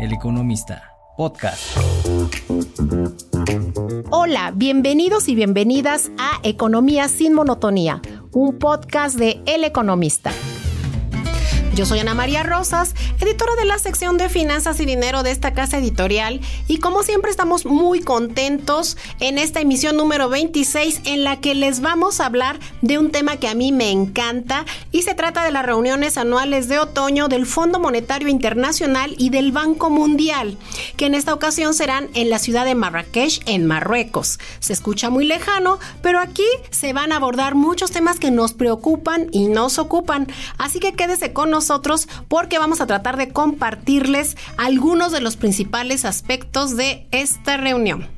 El Economista, podcast. Hola, bienvenidos y bienvenidas a Economía sin Monotonía, un podcast de El Economista. Yo soy Ana María Rosas, editora de la sección de Finanzas y Dinero de esta casa editorial. Y como siempre estamos muy contentos en esta emisión número 26 en la que les vamos a hablar de un tema que a mí me encanta. Y se trata de las reuniones anuales de otoño del Fondo Monetario Internacional y del Banco Mundial, que en esta ocasión serán en la ciudad de Marrakech, en Marruecos. Se escucha muy lejano, pero aquí se van a abordar muchos temas que nos preocupan y nos ocupan, así que quédese con nosotros porque vamos a tratar de compartirles algunos de los principales aspectos de esta reunión.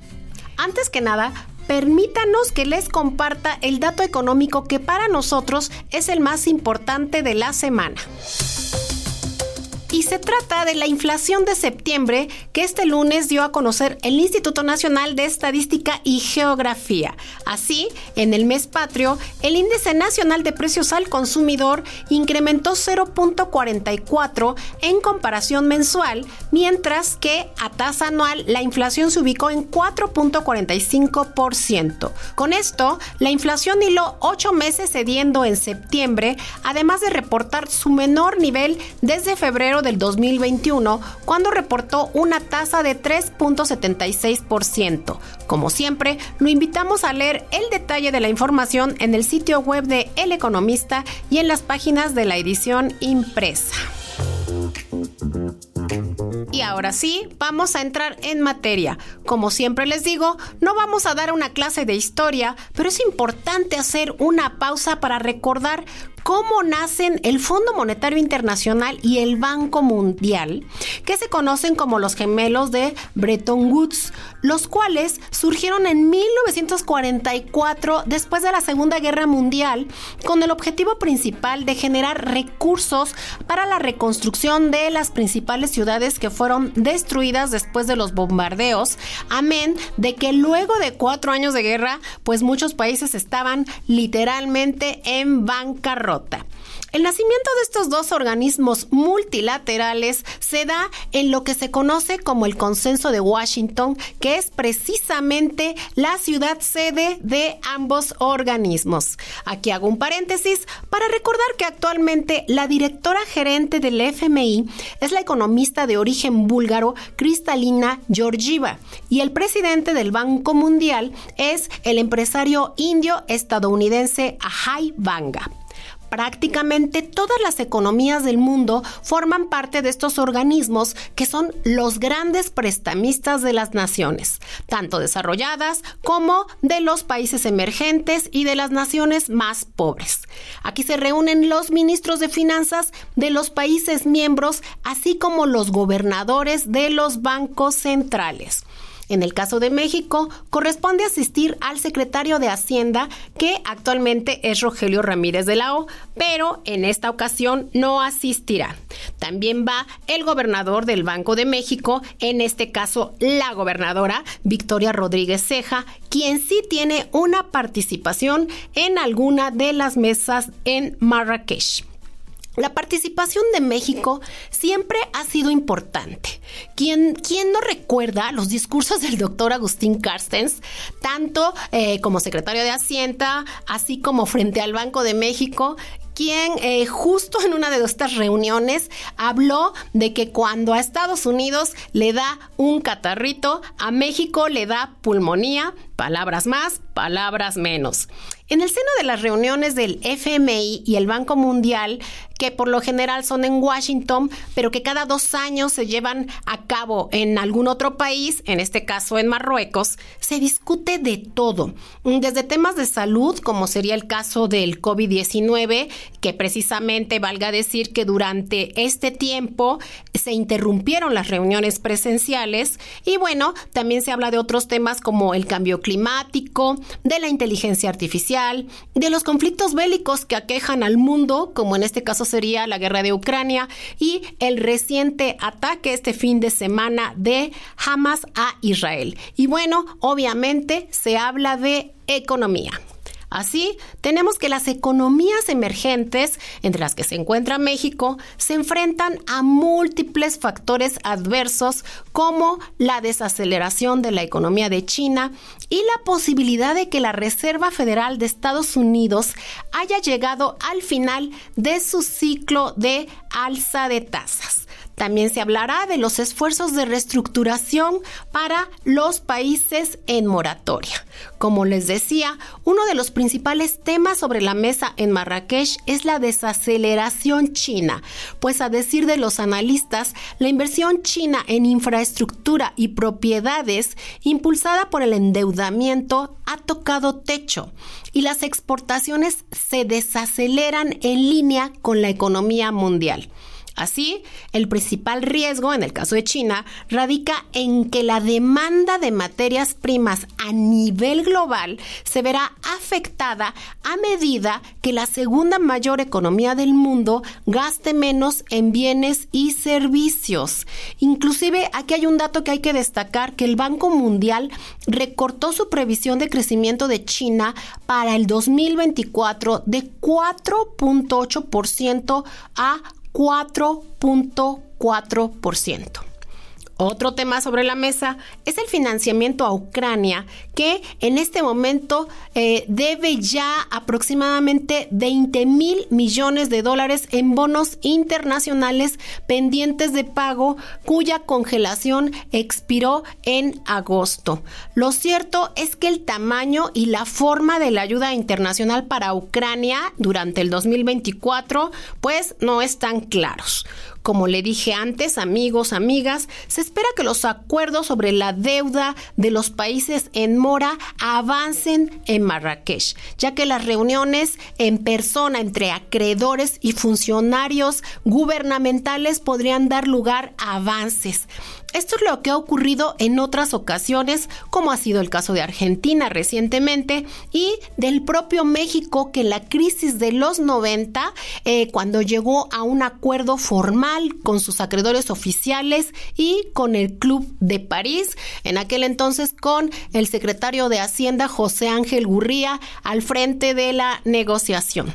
Antes que nada, permítanos que les comparta el dato económico que para nosotros es el más importante de la semana y se trata de la inflación de septiembre que este lunes dio a conocer el Instituto Nacional de Estadística y Geografía. Así, en el mes patrio, el índice nacional de precios al consumidor incrementó 0.44 en comparación mensual, mientras que a tasa anual la inflación se ubicó en 4.45%. Con esto, la inflación hiló 8 meses cediendo en septiembre, además de reportar su menor nivel desde febrero del 2021, cuando reportó una tasa de 3.76%. Como siempre, lo invitamos a leer el detalle de la información en el sitio web de El Economista y en las páginas de la edición impresa. Y ahora sí, vamos a entrar en materia. Como siempre les digo, no vamos a dar una clase de historia, pero es importante hacer una pausa para recordar cómo nacen el Fondo Monetario Internacional y el Banco Mundial, que se conocen como los gemelos de Bretton Woods, los cuales surgieron en 1944 después de la Segunda Guerra Mundial con el objetivo principal de generar recursos para la reconstrucción de las principales ciudades que fueron destruidas después de los bombardeos, amén de que luego de cuatro años de guerra, pues muchos países estaban literalmente en bancarrota. El nacimiento de estos dos organismos multilaterales se da en lo que se conoce como el Consenso de Washington, que es precisamente la ciudad sede de ambos organismos. Aquí hago un paréntesis para recordar que actualmente la directora gerente del FMI es la economista de origen búlgaro Cristalina Georgieva y el presidente del Banco Mundial es el empresario indio estadounidense Ajay Banga. Prácticamente todas las economías del mundo forman parte de estos organismos que son los grandes prestamistas de las naciones, tanto desarrolladas como de los países emergentes y de las naciones más pobres. Aquí se reúnen los ministros de finanzas de los países miembros, así como los gobernadores de los bancos centrales. En el caso de México, corresponde asistir al secretario de Hacienda, que actualmente es Rogelio Ramírez de la O, pero en esta ocasión no asistirá. También va el gobernador del Banco de México, en este caso la gobernadora Victoria Rodríguez Ceja, quien sí tiene una participación en alguna de las mesas en Marrakech. La participación de México siempre ha sido importante. ¿Quién, no recuerda los discursos del doctor Agustín Carstens, tanto eh, como secretario de Hacienda, así como frente al Banco de México, quien eh, justo en una de estas reuniones habló de que cuando a Estados Unidos le da un catarrito, a México le da pulmonía, palabras más, palabras menos. En el seno de las reuniones del FMI y el Banco Mundial, que por lo general son en Washington, pero que cada dos años se llevan a cabo en algún otro país, en este caso en Marruecos, se discute de todo, desde temas de salud, como sería el caso del COVID-19, que precisamente valga decir que durante este tiempo se interrumpieron las reuniones presenciales, y bueno, también se habla de otros temas como el cambio climático, de la inteligencia artificial, de los conflictos bélicos que aquejan al mundo, como en este caso sería la guerra de Ucrania y el reciente ataque este fin de semana de Hamas a Israel. Y bueno, obviamente se habla de economía. Así, tenemos que las economías emergentes, entre las que se encuentra México, se enfrentan a múltiples factores adversos como la desaceleración de la economía de China y la posibilidad de que la Reserva Federal de Estados Unidos haya llegado al final de su ciclo de alza de tasas. También se hablará de los esfuerzos de reestructuración para los países en moratoria. Como les decía, uno de los principales temas sobre la mesa en Marrakech es la desaceleración china, pues a decir de los analistas, la inversión china en infraestructura y propiedades, impulsada por el endeudamiento, ha tocado techo y las exportaciones se desaceleran en línea con la economía mundial. Así, el principal riesgo en el caso de China radica en que la demanda de materias primas a nivel global se verá afectada a medida que la segunda mayor economía del mundo gaste menos en bienes y servicios. Inclusive aquí hay un dato que hay que destacar que el Banco Mundial recortó su previsión de crecimiento de China para el 2024 de 4.8% a 4.4%. Otro tema sobre la mesa es el financiamiento a Ucrania, que en este momento eh, debe ya aproximadamente 20 mil millones de dólares en bonos internacionales pendientes de pago, cuya congelación expiró en agosto. Lo cierto es que el tamaño y la forma de la ayuda internacional para Ucrania durante el 2024 pues no están claros. Como le dije antes, amigos, amigas, se espera que los acuerdos sobre la deuda de los países en mora avancen en Marrakech, ya que las reuniones en persona entre acreedores y funcionarios gubernamentales podrían dar lugar a avances. Esto es lo que ha ocurrido en otras ocasiones, como ha sido el caso de Argentina recientemente y del propio México, que en la crisis de los 90, eh, cuando llegó a un acuerdo formal con sus acreedores oficiales y con el Club de París, en aquel entonces con el secretario de Hacienda José Ángel Gurría al frente de la negociación.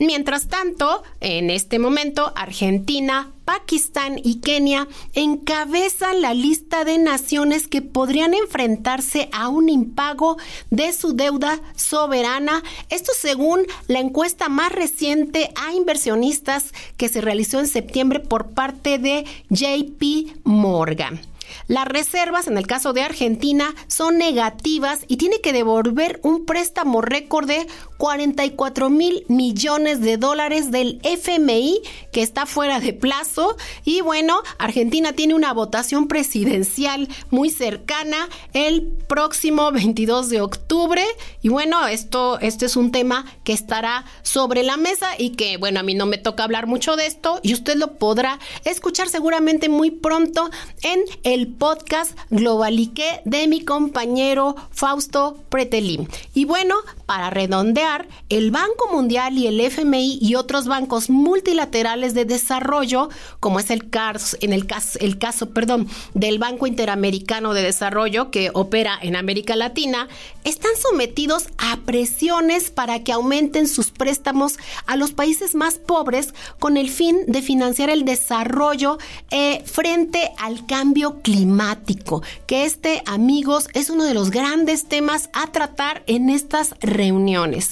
Mientras tanto, en este momento, Argentina, Pakistán y Kenia encabezan la lista de naciones que podrían enfrentarse a un impago de su deuda soberana. Esto según la encuesta más reciente a inversionistas que se realizó en septiembre por parte de JP Morgan. Las reservas, en el caso de Argentina, son negativas y tiene que devolver un préstamo récord de 44 mil millones de dólares del FMI que está fuera de plazo. Y bueno, Argentina tiene una votación presidencial muy cercana el próximo 22 de octubre. Y bueno, esto, este es un tema que estará sobre la mesa y que, bueno, a mí no me toca hablar mucho de esto y usted lo podrá escuchar seguramente muy pronto en el podcast Globalique de mi compañero Fausto Pretelín. Y bueno, para redondear, el Banco Mundial y el FMI y otros bancos multilaterales de desarrollo, como es el caso, en el caso, el caso, perdón, del Banco Interamericano de Desarrollo que opera en América Latina, están sometidos a presiones para que aumenten sus préstamos a los países más pobres con el fin de financiar el desarrollo eh, frente al cambio climático que este, amigos, es uno de los grandes temas a tratar en estas reuniones.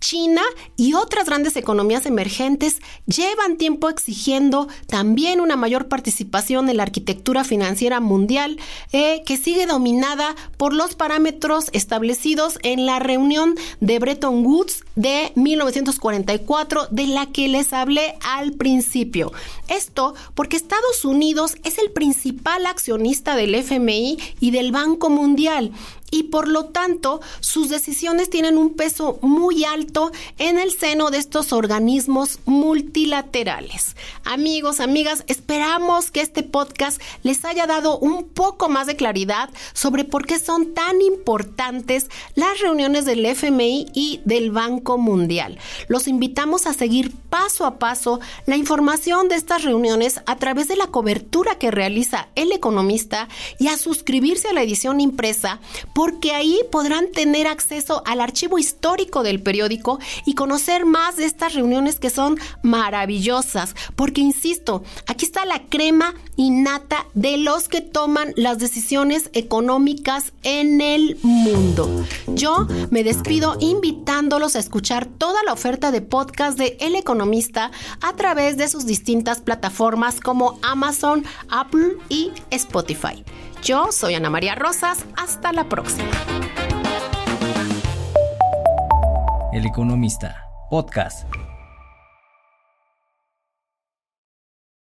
China y otras grandes economías emergentes llevan tiempo exigiendo también una mayor participación en la arquitectura financiera mundial eh, que sigue dominada por los parámetros establecidos en la reunión de Bretton Woods de 1944 de la que les hablé al principio. Esto porque Estados Unidos es el principal accionista del FMI y del Banco Mundial y por lo tanto sus decisiones tienen un peso muy alto en el seno de estos organismos multilaterales. Amigos, amigas, esperamos que este podcast les haya dado un poco más de claridad sobre por qué son tan importantes las reuniones del FMI y del Banco Mundial. Los invitamos a seguir paso a paso la información de estas reuniones a través de la cobertura que realiza el economista y a suscribirse a la edición impresa porque ahí podrán tener acceso al archivo histórico del periódico y conocer más de estas reuniones que son maravillosas, porque insisto, aquí está la crema innata de los que toman las decisiones económicas en el mundo. Yo me despido invitándolos a escuchar toda la oferta de podcast de El Economista a través de sus distintas plataformas como Amazon, Apple y Spotify. Yo soy Ana María Rosas, hasta la próxima. El Economista, podcast.